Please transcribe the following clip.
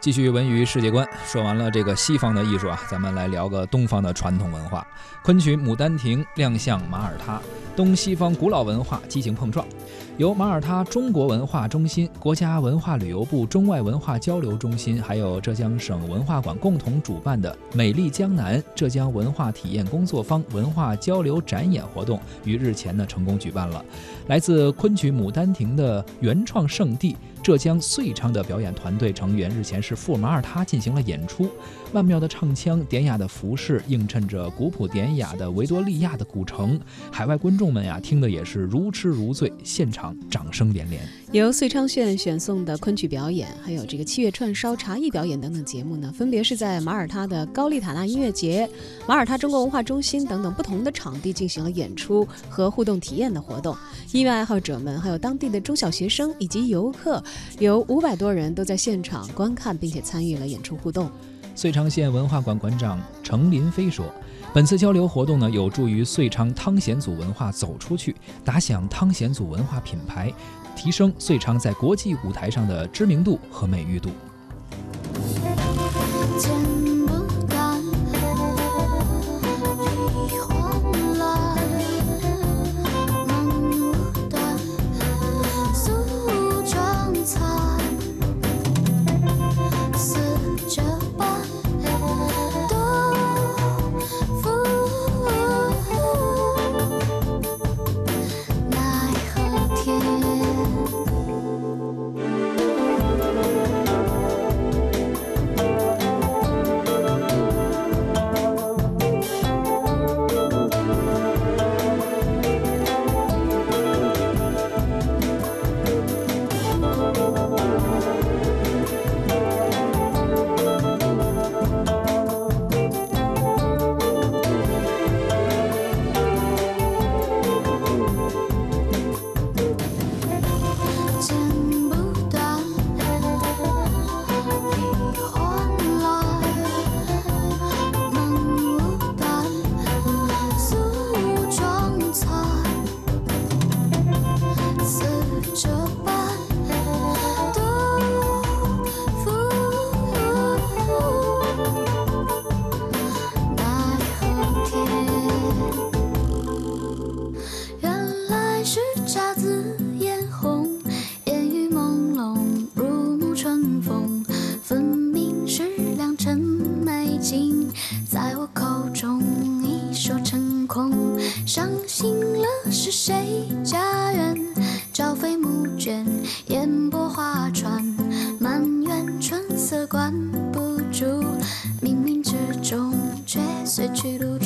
继续文娱世界观，说完了这个西方的艺术啊，咱们来聊个东方的传统文化。昆曲《牡丹亭》亮相马耳他，东西方古老文化激情碰撞。由马耳他中国文化中心、国家文化旅游部中外文化交流中心，还有浙江省文化馆共同主办的“美丽江南”浙江文化体验工作坊文化交流展演活动，于日前呢成功举办了。来自昆曲《牡丹亭》的原创圣地。浙江遂昌的表演团队成员日前是赴马耳他进行了演出，曼妙的唱腔、典雅的服饰映衬着古朴典雅的维多利亚的古城，海外观众们呀听的也是如痴如醉，现场掌声连连。由遂昌县选送的昆曲表演，还有这个七月串烧、茶艺表演等等节目呢，分别是在马耳他的高丽塔纳音乐节、马耳他中国文化中心等等不同的场地进行了演出和互动体验的活动。音乐爱好者们，还有当地的中小学生以及游客。有五百多人都在现场观看，并且参与了演出互动。遂昌县文化馆馆长程林飞说：“本次交流活动呢，有助于遂昌汤显祖文化走出去，打响汤显祖文化品牌，提升遂昌在国际舞台上的知名度和美誉度。”伤心了是谁？家园朝飞暮卷，烟波画船，满园春色关不住，冥冥之中却随去路。